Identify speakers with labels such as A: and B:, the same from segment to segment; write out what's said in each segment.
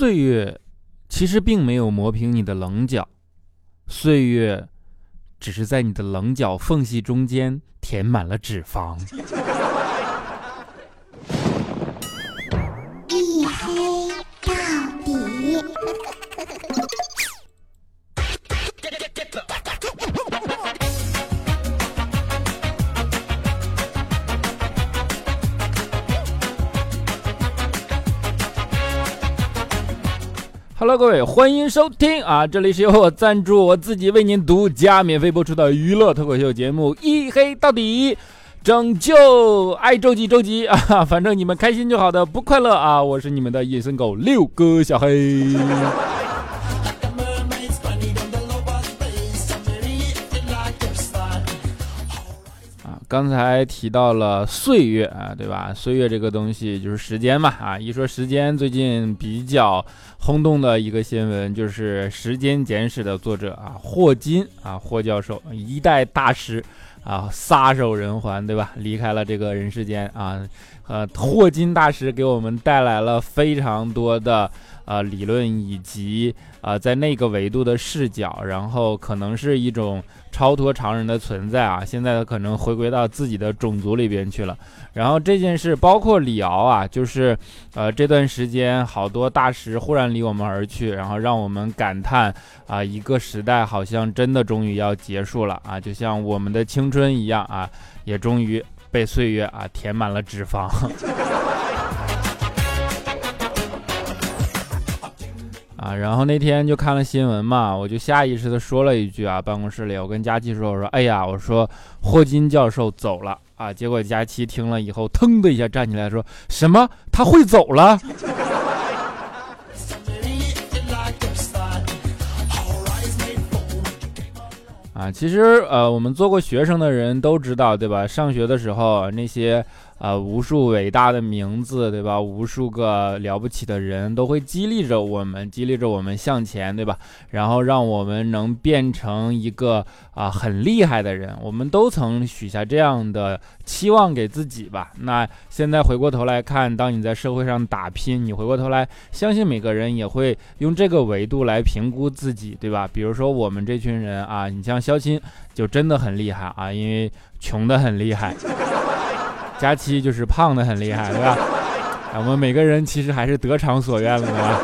A: 岁月其实并没有磨平你的棱角，岁月只是在你的棱角缝隙中间填满了脂肪。Hello，各位，欢迎收听啊！这里是由我赞助，我自己为您独家免费播出的娱乐脱口秀节目《一黑到底》，拯救爱周几周几 啊！反正你们开心就好的，不快乐啊！我是你们的野生狗六哥小黑。刚才提到了岁月啊，对吧？岁月这个东西就是时间嘛啊！一说时间，最近比较轰动的一个新闻就是《时间简史》的作者啊，霍金啊，霍教授，一代大师啊，撒手人寰，对吧？离开了这个人世间啊。呃，霍金大师给我们带来了非常多的呃理论以及呃在那个维度的视角，然后可能是一种超脱常人的存在啊。现在可能回归到自己的种族里边去了。然后这件事包括李敖啊，就是呃这段时间好多大师忽然离我们而去，然后让我们感叹啊，一个时代好像真的终于要结束了啊，就像我们的青春一样啊，也终于。被岁月啊填满了脂肪 啊，然后那天就看了新闻嘛，我就下意识的说了一句啊，办公室里我跟佳琪说，我说哎呀，我说霍金教授走了啊，结果佳琪听了以后，腾的一下站起来说什么他会走了。啊，其实呃，我们做过学生的人都知道，对吧？上学的时候那些。啊，无数伟大的名字，对吧？无数个了不起的人都会激励着我们，激励着我们向前，对吧？然后让我们能变成一个啊很厉害的人。我们都曾许下这样的期望给自己吧。那现在回过头来看，当你在社会上打拼，你回过头来，相信每个人也会用这个维度来评估自己，对吧？比如说我们这群人啊，你像肖钦就真的很厉害啊，因为穷的很厉害。佳期就是胖的很厉害，对吧？我们每个人其实还是得偿所愿了，对吧？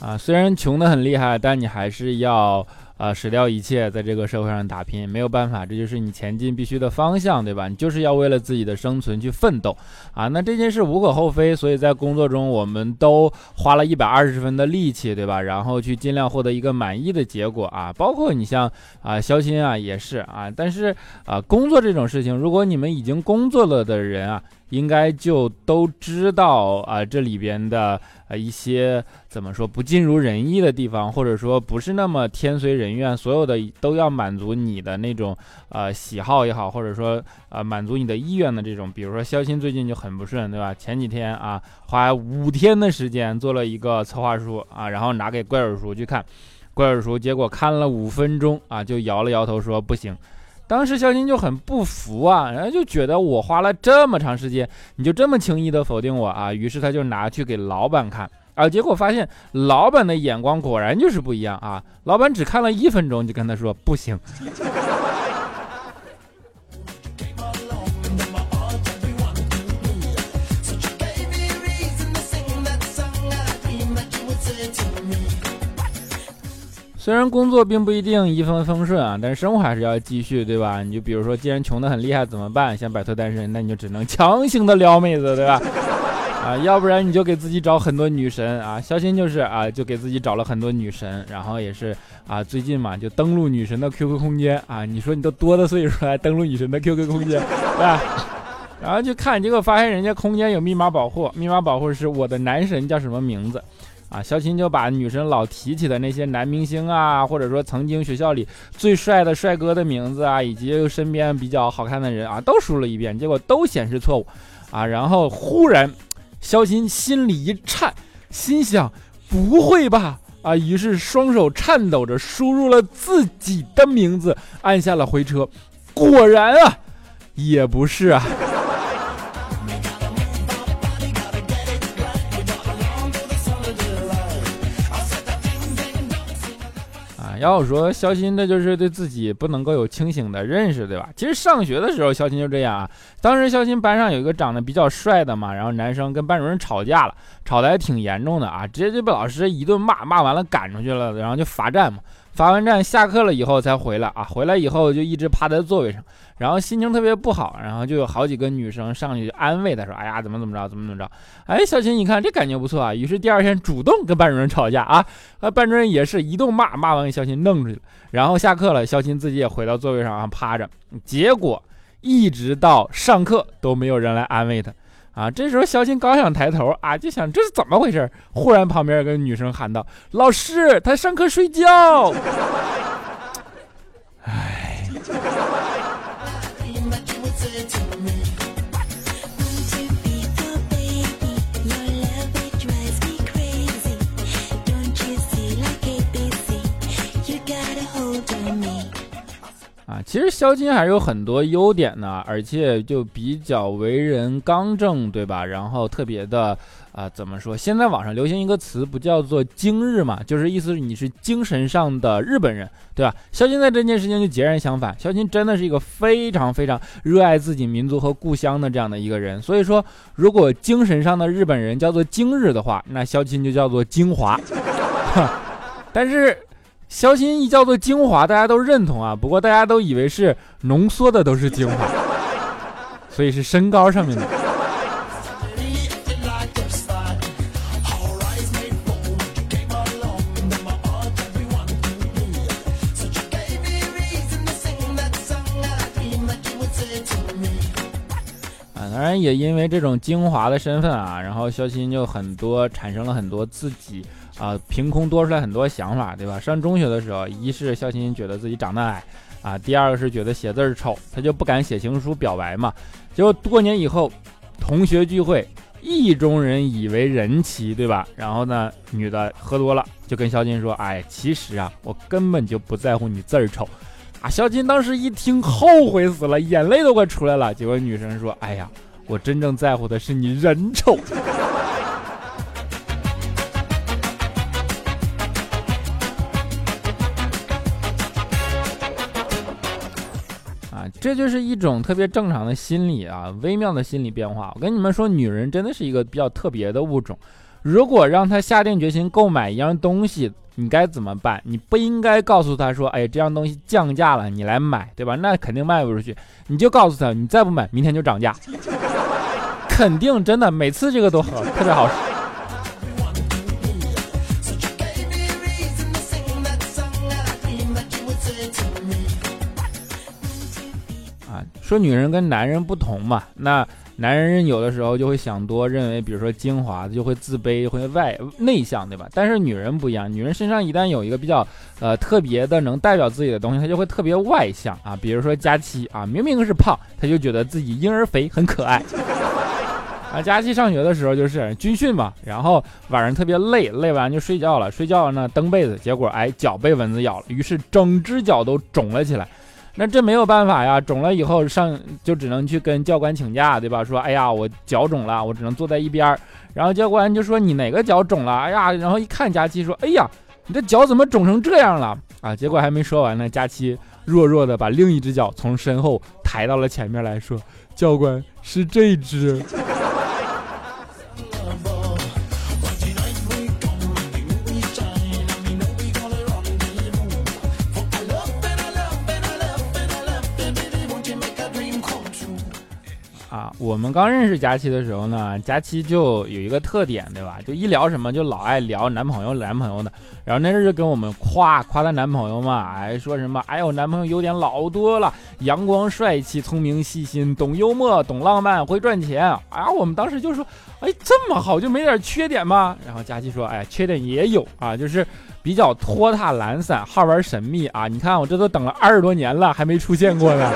A: 啊，虽然穷的很厉害，但你还是要。啊，舍掉一切，在这个社会上打拼，没有办法，这就是你前进必须的方向，对吧？你就是要为了自己的生存去奋斗啊！那这件事无可厚非，所以在工作中，我们都花了一百二十分的力气，对吧？然后去尽量获得一个满意的结果啊！包括你像啊，肖鑫啊，也是啊。但是啊，工作这种事情，如果你们已经工作了的人啊。应该就都知道啊，这里边的呃一些怎么说不尽如人意的地方，或者说不是那么天随人愿，所有的都要满足你的那种呃喜好也好，或者说呃满足你的意愿的这种，比如说肖鑫最近就很不顺，对吧？前几天啊，花五天的时间做了一个策划书啊，然后拿给怪耳叔去看，怪耳叔结果看了五分钟啊，就摇了摇头说不行。当时肖金就很不服啊，然后就觉得我花了这么长时间，你就这么轻易的否定我啊？于是他就拿去给老板看啊，结果发现老板的眼光果然就是不一样啊！老板只看了一分钟就跟他说不行。虽然工作并不一定一帆风顺啊，但是生活还是要继续，对吧？你就比如说，既然穷的很厉害，怎么办？想摆脱单身，那你就只能强行的撩妹子，对吧？啊，要不然你就给自己找很多女神啊。肖鑫就是啊，就给自己找了很多女神，然后也是啊，最近嘛就登录女神的 QQ 空间啊。你说你都多大岁数还登录女神的 QQ 空间，对吧？然后就看，结果发现人家空间有密码保护，密码保护是我的男神叫什么名字。啊，肖琴就把女神老提起的那些男明星啊，或者说曾经学校里最帅的帅哥的名字啊，以及身边比较好看的人啊，都输了一遍，结果都显示错误。啊，然后忽然，肖琴心里一颤，心想：不会吧？啊，于是双手颤抖着输入了自己的名字，按下了回车。果然啊，也不是啊。要说肖鑫，那就是对自己不能够有清醒的认识，对吧？其实上学的时候，肖鑫就这样啊。当时肖鑫班上有一个长得比较帅的嘛，然后男生跟班主任吵架了，吵得还挺严重的啊，直接就被老师一顿骂，骂完了赶出去了，然后就罚站嘛。罚完站下课了以后才回来啊，回来以后就一直趴在座位上，然后心情特别不好，然后就有好几个女生上去安慰他说：“哎呀，怎么怎么着，怎么怎么着。”哎，小新，你看这感觉不错啊。于是第二天主动跟班主任吵架啊，啊，班主任也是一顿骂，骂完给小新弄出去了。然后下课了，小新自己也回到座位上啊趴着，结果一直到上课都没有人来安慰他。啊，这时候小新刚想抬头啊，就想这是怎么回事？忽然旁边有个女生喊道：“老师，他上课睡觉。”哎。啊其实肖金还是有很多优点的，而且就比较为人刚正，对吧？然后特别的啊，怎么说？现在网上流行一个词，不叫做“精日”嘛，就是意思是你是精神上的日本人，对吧？肖金在这件事情就截然相反，肖金真的是一个非常非常热爱自己民族和故乡的这样的一个人。所以说，如果精神上的日本人叫做精日的话，那肖金就叫做精华。但是。肖鑫一叫做精华，大家都认同啊。不过大家都以为是浓缩的都是精华，所以是身高上面的。啊，当然也因为这种精华的身份啊，然后肖鑫就很多产生了很多自己。啊，凭空多出来很多想法，对吧？上中学的时候，一是肖鑫觉得自己长得矮，啊，第二个是觉得写字丑，他就不敢写情书表白嘛。结果过年以后，同学聚会，意中人以为人妻，对吧？然后呢，女的喝多了，就跟肖鑫说：“哎，其实啊，我根本就不在乎你字儿丑。”啊，肖鑫当时一听，后悔死了，眼泪都快出来了。结果女生说：“哎呀，我真正在乎的是你人丑。”这就是一种特别正常的心理啊，微妙的心理变化。我跟你们说，女人真的是一个比较特别的物种。如果让她下定决心购买一样东西，你该怎么办？你不应该告诉她说：“哎，这样东西降价了，你来买，对吧？”那肯定卖不出去。你就告诉她，你再不买，明天就涨价，肯定真的每次这个都好，特别好使。说女人跟男人不同嘛，那男人有的时候就会想多，认为比如说精华就会自卑，会外内向，对吧？但是女人不一样，女人身上一旦有一个比较呃特别的能代表自己的东西，她就会特别外向啊。比如说佳期啊，明明是胖，她就觉得自己婴儿肥很可爱 啊。佳期上学的时候就是军训嘛，然后晚上特别累，累完就睡觉了，睡觉呢蹬被子，结果哎脚被蚊子咬了，于是整只脚都肿了起来。那这没有办法呀，肿了以后上就只能去跟教官请假，对吧？说哎呀，我脚肿了，我只能坐在一边。然后教官就说你哪个脚肿了？哎呀，然后一看佳期说，哎呀，你这脚怎么肿成这样了？啊，结果还没说完呢，佳期弱弱的把另一只脚从身后抬到了前面来说，教官是这只。我们刚认识佳期的时候呢，佳期就有一个特点，对吧？就一聊什么就老爱聊男朋友、男朋友的。然后那阵就跟我们夸夸她男朋友嘛，哎，说什么？哎呦，男朋友优点老多了，阳光、帅气、聪明、细心、懂幽默、懂浪漫、会赚钱。啊，我们当时就说，哎，这么好就没点缺点吗？然后佳期说，哎，缺点也有啊，就是比较拖沓、懒散，好玩神秘啊。你看我这都等了二十多年了，还没出现过呢。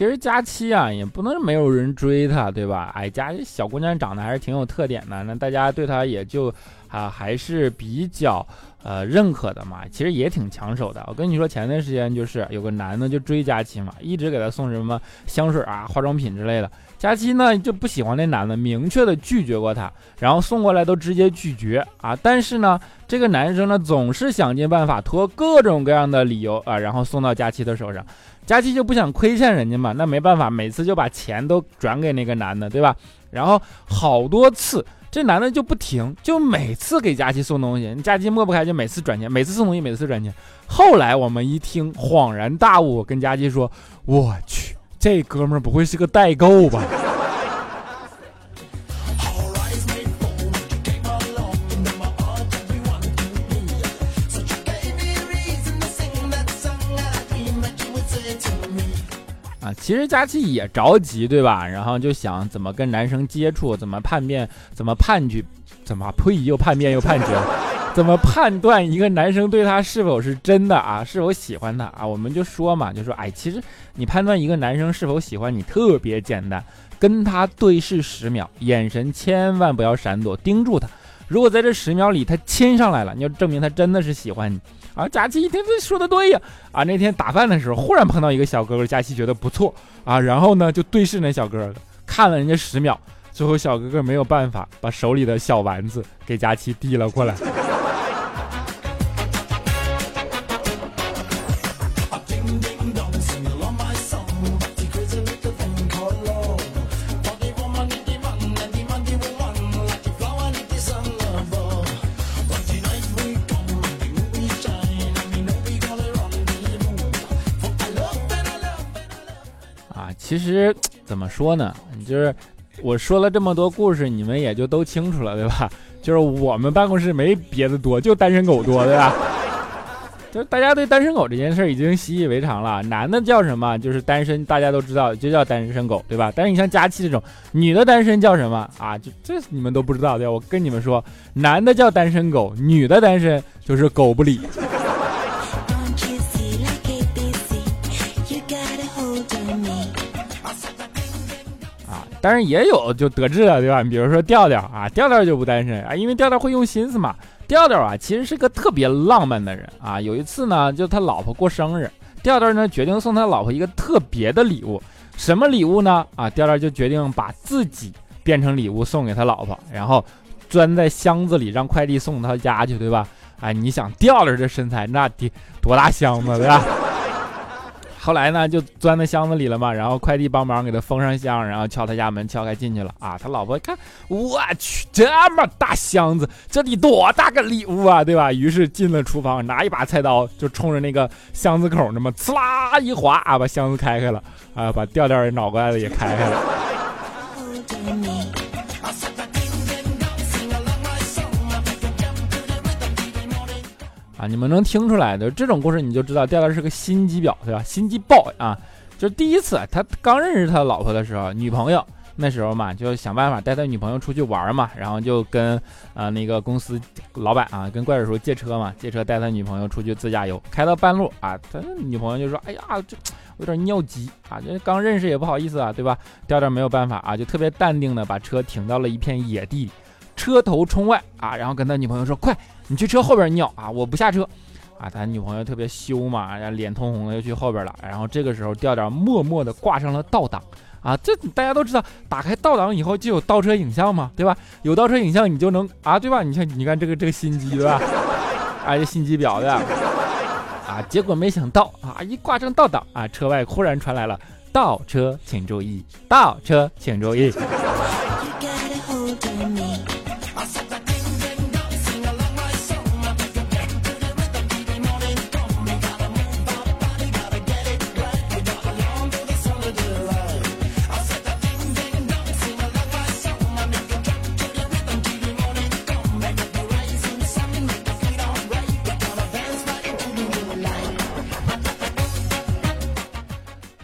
A: 其实佳期啊，也不能没有人追她，对吧？哎，佳小姑娘长得还是挺有特点的，那大家对她也就啊还是比较呃认可的嘛。其实也挺抢手的。我跟你说，前段时间就是有个男的就追佳期嘛，一直给她送什么香水啊、化妆品之类的。佳期呢就不喜欢那男的，明确的拒绝过他，然后送过来都直接拒绝啊。但是呢，这个男生呢总是想尽办法托各种各样的理由啊，然后送到佳期的手上。佳琪就不想亏欠人家嘛，那没办法，每次就把钱都转给那个男的，对吧？然后好多次，这男的就不停，就每次给佳琪送东西，佳琪抹不开，就每次转钱，每次送东西，每次转钱。后来我们一听，恍然大悟，跟佳琪说：“我去。”这哥们不会是个代购吧？其实佳琪也着急，对吧？然后就想怎么跟男生接触，怎么叛变，怎么判决，怎么呸，又叛变又判决。怎么判断一个男生对他是否是真的啊？是否喜欢他啊？我们就说嘛，就说哎，其实你判断一个男生是否喜欢你特别简单，跟他对视十秒，眼神千万不要闪躲，盯住他。如果在这十秒里他亲上来了，你就证明他真的是喜欢你啊。佳琪一听这说的对呀啊，那天打饭的时候忽然碰到一个小哥哥，佳琪觉得不错啊，然后呢就对视那小哥哥，看了人家十秒，最后小哥哥没有办法，把手里的小丸子给佳琪递了过来。其实 怎么说呢？就是我说了这么多故事，你们也就都清楚了，对吧？就是我们办公室没别的多，就单身狗多，对吧？就是大家对单身狗这件事已经习以为常了。男的叫什么？就是单身，大家都知道，就叫单身狗，对吧？但是你像佳期这种女的单身叫什么啊？就这你们都不知道，对吧？我跟你们说，男的叫单身狗，女的单身就是狗不理。但是也有就得志了，对吧？你比如说调调啊，调调就不单身啊，因为调调会用心思嘛。调调啊，其实是个特别浪漫的人啊。有一次呢，就他老婆过生日，调调呢决定送他老婆一个特别的礼物。什么礼物呢？啊，调调就决定把自己变成礼物送给他老婆，然后钻在箱子里让快递送到他家去，对吧？哎，你想调调这身材，那得多大箱子，对吧？后来呢，就钻在箱子里了嘛，然后快递帮忙给他封上箱，然后敲他家门，敲开进去了啊。他老婆一看，我去，这么大箱子，这得多大个礼物啊，对吧？于是进了厨房，拿一把菜刀就冲着那个箱子口那么呲啦一划啊，把箱子开开了啊，把吊吊脑瓜子也开开了。啊，你们能听出来的这种故事，你就知道调调是个心机婊，对吧？心机爆啊！就是第一次他刚认识他老婆的时候，女朋友那时候嘛，就想办法带他女朋友出去玩嘛，然后就跟啊那个公司老板啊，跟怪叔叔借车嘛，借车带他女朋友出去自驾游，开到半路啊，他女朋友就说：“哎呀，这有点尿急啊，这刚认识也不好意思啊，对吧？”调调没有办法啊，就特别淡定的把车停到了一片野地里。车头冲外啊，然后跟他女朋友说：“快，你去车后边尿啊，我不下车。”啊，他女朋友特别羞嘛，然后脸通红的又去后边了。然后这个时候调调默默的挂上了倒档啊，这大家都知道，打开倒档以后就有倒车影像嘛，对吧？有倒车影像你就能啊，对吧？你看，你看这个这个心机对吧？啊，这心机婊的啊，结果没想到啊，一挂上倒档啊，车外忽然传来了倒车请注意，倒车请注意。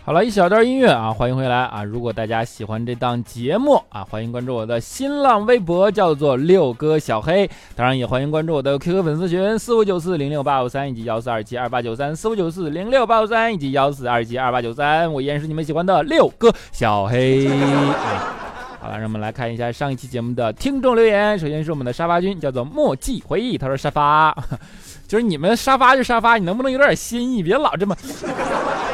A: 好了，一小段音乐啊，欢迎回来啊！如果大家喜欢这档节目啊，欢迎关注我的新浪微博，叫做六哥小黑。当然也欢迎关注我的 QQ 粉丝群四五九四零六八五三以及幺四二七二八九三四五九四零六八五三以及幺四二七二八九三。我依然是你们喜欢的六哥小黑啊。好了，让我们来看一下上一期节目的听众留言。首先是我们的沙发君，叫做墨迹回忆，他说沙发。就是你们沙发就沙发，你能不能有点新意？别老这么，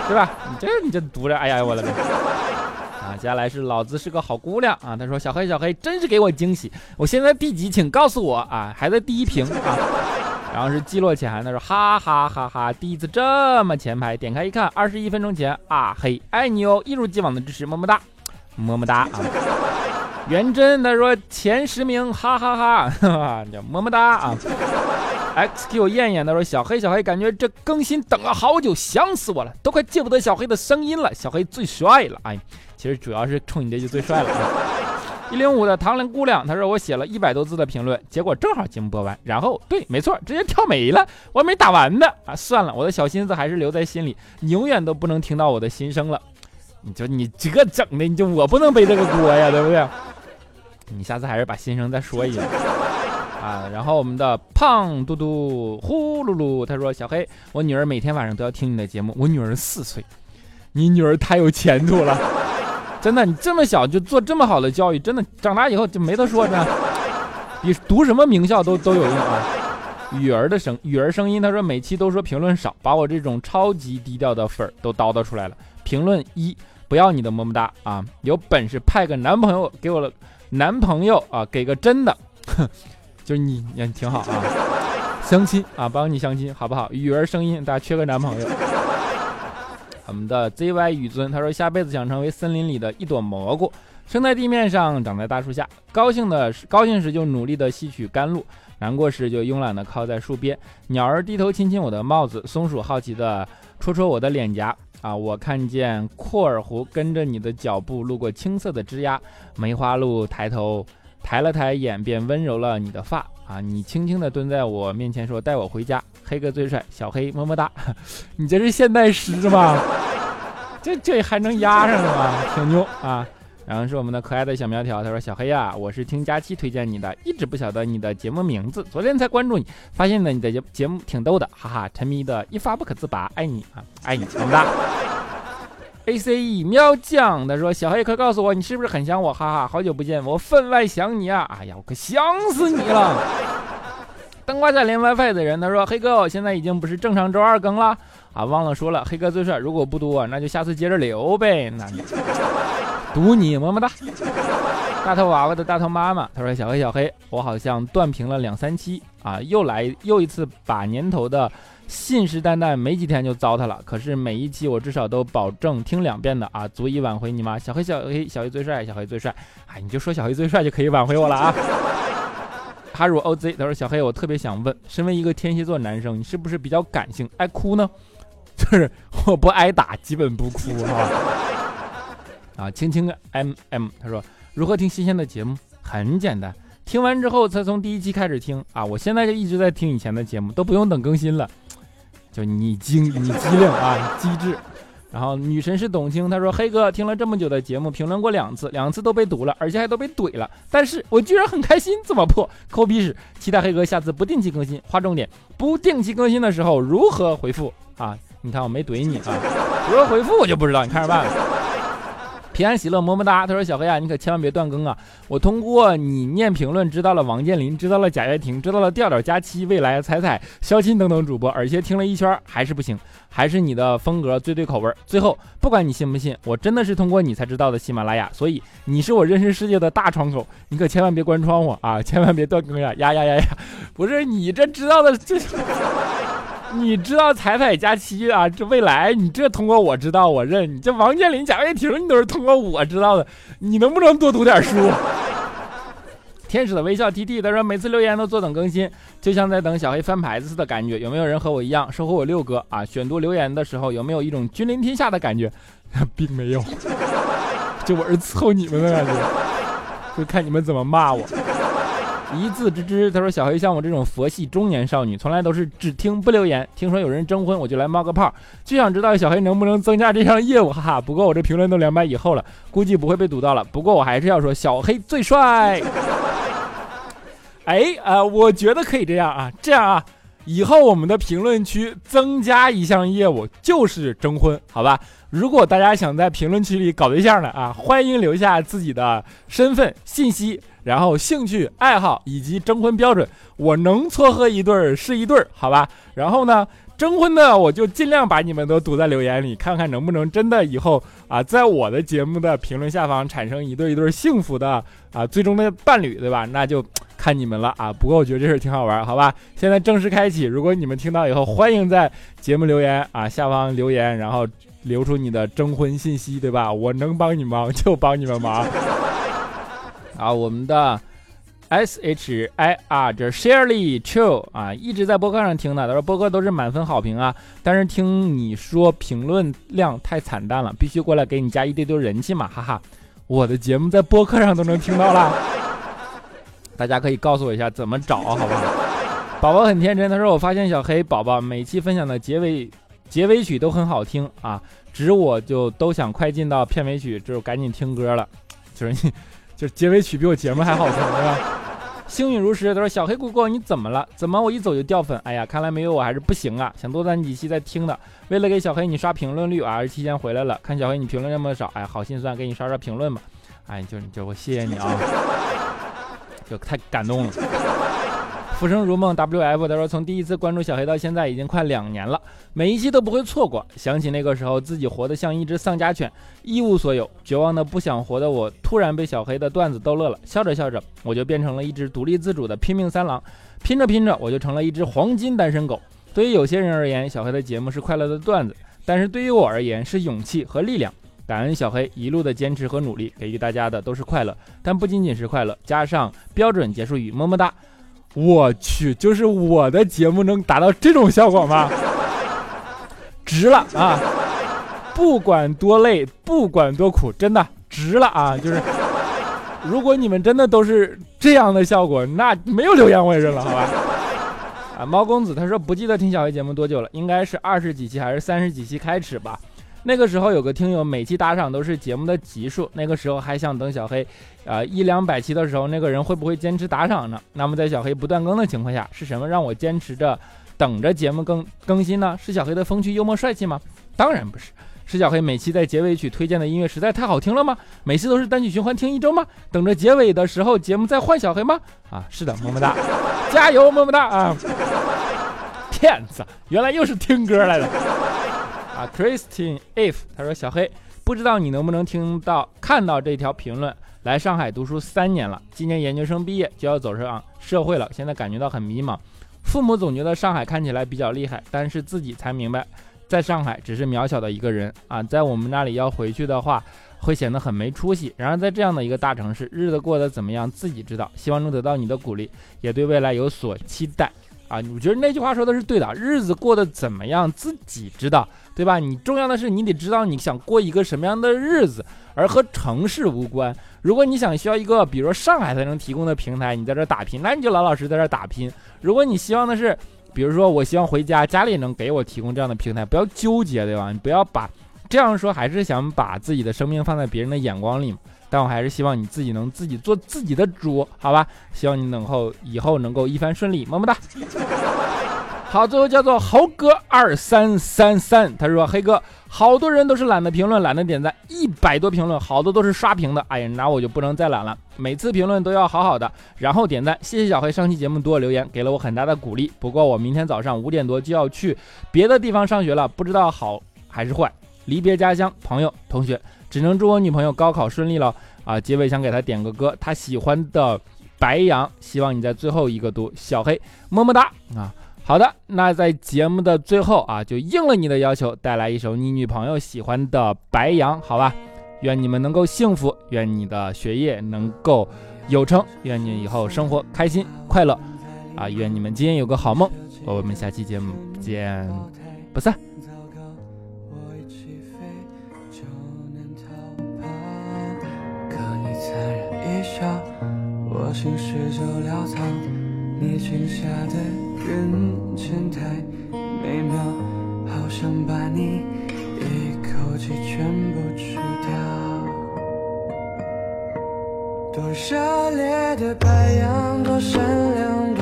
A: 对吧？你这你这读着，哎呀，我了个！啊，接下来是老子是个好姑娘啊。他说小黑小黑真是给我惊喜，我现在第几，请告诉我啊，还在第一屏啊。然后是季落浅寒，他说哈哈哈哈，第一次这么前排，点开一看，二十一分钟前啊，嘿，爱你哦，一如既往的支持，么么哒，么么哒啊。元真他说前十名，哈哈哈，叫么么哒啊。XQ 艳艳他说：“小黑小黑，感觉这更新等了好久，想死我了，都快记不得小黑的声音了。小黑最帅了，哎，其实主要是冲你这句最帅了。”一零五的唐玲姑娘，她说：“我写了一百多字的评论，结果正好节目播完，然后对，没错，直接跳没了，我还没打完呢啊！算了，我的小心思还是留在心里，你永远都不能听到我的心声了。你就你这整的，你就我不能背这个锅呀，对不对？你下次还是把心声再说一遍。”啊，然后我们的胖嘟嘟呼噜噜，他说：“小黑，我女儿每天晚上都要听你的节目。我女儿四岁，你女儿太有前途了，真的，你这么小就做这么好的教育，真的，长大以后就没得说，的，比读什么名校都都有用啊。”雨儿的声，雨儿声音，他说每期都说评论少，把我这种超级低调的粉儿都叨叨出来了。评论一，不要你的么么哒啊，有本事派个男朋友给我了，男朋友啊，给个真的，哼。就是你也挺好啊，相亲啊，帮你相亲好不好？雨儿声音，大家缺个男朋友。我们的 ZY 雨尊他说，下辈子想成为森林里的一朵蘑菇，生在地面上，长在大树下。高兴的高兴时就努力的吸取甘露，难过时就慵懒的靠在树边。鸟儿低头亲亲我的帽子，松鼠好奇的戳戳我的脸颊。啊，我看见阔尔湖跟着你的脚步路过青色的枝桠，梅花鹿抬头。抬了抬眼，便温柔了你的发啊！你轻轻地蹲在我面前说：“带我回家。”黑哥最帅，小黑么么哒！你这是现代诗吗？这这还能压上吗？挺牛啊！然后是我们的可爱的小苗条，他说：“小黑呀，我是听佳期推荐你的，一直不晓得你的节目名字，昨天才关注你，发现呢你的节节目挺逗的，哈哈，沉迷的一发不可自拔，爱你啊，爱你么么哒。” A C E 喵酱，他说：“小黑，快告诉我，你是不是很想我？哈哈，好久不见，我分外想你啊！哎呀，我可想死你了。”灯光下连 WiFi 的人，他说：“黑哥，我现在已经不是正常周二更了啊，忘了说了，黑哥最帅。如果不读，那就下次接着留呗。那读你么么哒。”大头娃娃的大头妈妈，他说：“小黑，小黑，我好像断屏了两三期啊，又来又一次把年头的。”信誓旦旦没几天就糟蹋了，可是每一期我至少都保证听两遍的啊，足以挽回你吗？小黑小黑小黑最帅，小黑最帅，哎，你就说小黑最帅就可以挽回我了啊。哈鲁 OZ 他说小黑，我特别想问，身为一个天蝎座男生，你是不是比较感性，爱哭呢？就是我不挨打，基本不哭哈。啊，轻轻 MM 他说如何听新鲜的节目？很简单，听完之后才从第一期开始听啊，我现在就一直在听以前的节目，都不用等更新了。就你精你机灵啊，机智。然后女神是董卿，她说：“黑哥听了这么久的节目，评论过两次，两次都被堵了，而且还都被怼了。但是我居然很开心，怎么破，抠鼻屎。期待黑哥下次不定期更新，划重点，不定期更新的时候如何回复啊？你看我没怼你啊，如 何回复我就不知道，你看着办。”平安喜乐么么哒，他说小黑啊，你可千万别断更啊！我通过你念评论知道了王健林，知道了贾跃亭，知道了调调佳期、未来彩彩、肖钦等等主播，而且听了一圈还是不行，还是你的风格最对口味。最后，不管你信不信，我真的是通过你才知道的喜马拉雅，所以你是我认识世界的大窗口，你可千万别关窗户啊！千万别断更呀！呀呀呀呀！不是你这知道的这。你知道彩彩佳期啊？这未来你这通过我知道我认你这王健林贾跃亭你都是通过我知道的，你能不能多读点书？天使的微笑 T T 他说每次留言都坐等更新，就像在等小黑翻牌子似的感觉。有没有人和我一样收获我六哥啊？选读留言的时候有没有一种君临天下的感觉？并没有，就我是伺候你们的感觉，就看你们怎么骂我。一字之之，他说小黑像我这种佛系中年少女，从来都是只听不留言。听说有人征婚，我就来冒个泡，就想知道小黑能不能增加这项业务，哈哈。不过我这评论都两百以后了，估计不会被堵到了。不过我还是要说，小黑最帅。哎啊，我觉得可以这样啊，这样啊，以后我们的评论区增加一项业务，就是征婚，好吧？如果大家想在评论区里搞对象的啊，欢迎留下自己的身份信息。然后兴趣爱好以及征婚标准，我能撮合一对儿是一对儿，好吧？然后呢，征婚的我就尽量把你们都堵在留言里，看看能不能真的以后啊，在我的节目的评论下方产生一对一对幸福的啊最终的伴侣，对吧？那就看你们了啊。不过我觉得这事挺好玩，好吧？现在正式开启，如果你们听到以后，欢迎在节目留言啊下方留言，然后留出你的征婚信息，对吧？我能帮你忙就帮你们忙。啊，我们的 S H I R 这 Shirley Chu 啊，一直在播客上听的。他说播客都是满分好评啊，但是听你说评论量太惨淡了，必须过来给你加一丢丢人气嘛，哈哈。我的节目在播客上都能听到了，大家可以告诉我一下怎么找，好不好？宝宝很天真，他说我发现小黑宝宝每期分享的结尾结尾曲都很好听啊，指我就都想快进到片尾曲，就赶紧听歌了，就是你。就结尾曲比我节目还好听，对吧？幸运如诗，他说：“小黑姑姑，你怎么了？怎么我一走就掉粉？哎呀，看来没有我还是不行啊！想多攒几期再听的。为了给小黑你刷评论率，我还是提前回来了。看小黑你评论那么少，哎，好心酸，给你刷刷评论吧。哎，就就我谢谢你啊，就太感动了。”浮生如梦 WF，他说从第一次关注小黑到现在已经快两年了，每一期都不会错过。想起那个时候自己活得像一只丧家犬，一无所有，绝望的不想活的我，突然被小黑的段子逗乐了，笑着笑着我就变成了一只独立自主的拼命三郎，拼着拼着我就成了一只黄金单身狗。对于有些人而言，小黑的节目是快乐的段子，但是对于我而言是勇气和力量。感恩小黑一路的坚持和努力，给予大家的都是快乐，但不仅仅是快乐，加上标准结束语，么么哒。我去，就是我的节目能达到这种效果吗？值了啊！不管多累，不管多苦，真的值了啊！就是，如果你们真的都是这样的效果，那没有留言我也认了，好吧？啊，猫公子他说不记得听小黑节目多久了，应该是二十几期还是三十几期开始吧。那个时候有个听友每期打赏都是节目的集数，那个时候还想等小黑，啊一两百期的时候，那个人会不会坚持打赏呢？那么在小黑不断更的情况下，是什么让我坚持着等着节目更更新呢？是小黑的风趣幽默帅气吗？当然不是，是小黑每期在结尾曲推荐的音乐实在太好听了吗？每次都是单曲循环听一周吗？等着结尾的时候节目再换小黑吗？啊，是的，么么哒，加油，么么哒啊！骗子，原来又是听歌来的。啊，Christine if 他说小黑不知道你能不能听到看到这条评论。来上海读书三年了，今年研究生毕业就要走上社会了，现在感觉到很迷茫。父母总觉得上海看起来比较厉害，但是自己才明白，在上海只是渺小的一个人啊，在我们那里要回去的话，会显得很没出息。然而在这样的一个大城市，日子过得怎么样自己知道。希望能得到你的鼓励，也对未来有所期待啊！我觉得那句话说的是对的，日子过得怎么样自己知道。对吧？你重要的是你得知道你想过一个什么样的日子，而和城市无关。如果你想需要一个，比如说上海才能提供的平台，你在这儿打拼，那你就老老实实在这儿打拼。如果你希望的是，比如说我希望回家，家里能给我提供这样的平台，不要纠结，对吧？你不要把这样说，还是想把自己的生命放在别人的眼光里但我还是希望你自己能自己做自己的主，好吧？希望你能够以后能够一帆顺利，么么哒。好，最后叫做猴哥二三三三，他说：“黑哥，好多人都是懒得评论，懒得点赞，一百多评论，好多都是刷屏的。哎呀，那我就不能再懒了，每次评论都要好好的，然后点赞。谢谢小黑上期节目多留言，给了我很大的鼓励。不过我明天早上五点多就要去别的地方上学了，不知道好还是坏。离别家乡，朋友同学，只能祝我女朋友高考顺利了啊！结尾想给她点个歌，她喜欢的白羊，希望你在最后一个读小黑，么么哒啊！”好的，那在节目的最后啊，就应了你的要求，带来一首你女朋友喜欢的白羊，好吧？愿你们能够幸福，愿你的学业能够有成，愿你以后生活开心快乐。啊，愿你们今天有个好梦，我们下期节目不见不散。
B: 我一起飞就能逃跑。可你粲然一笑，我心事就潦草。你裙下的人间太美妙好想把你一口气全部吃掉多热烈的白羊多善良多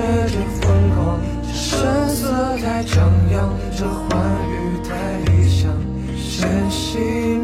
B: 这着风光这声色太张扬这欢愉太理想先熄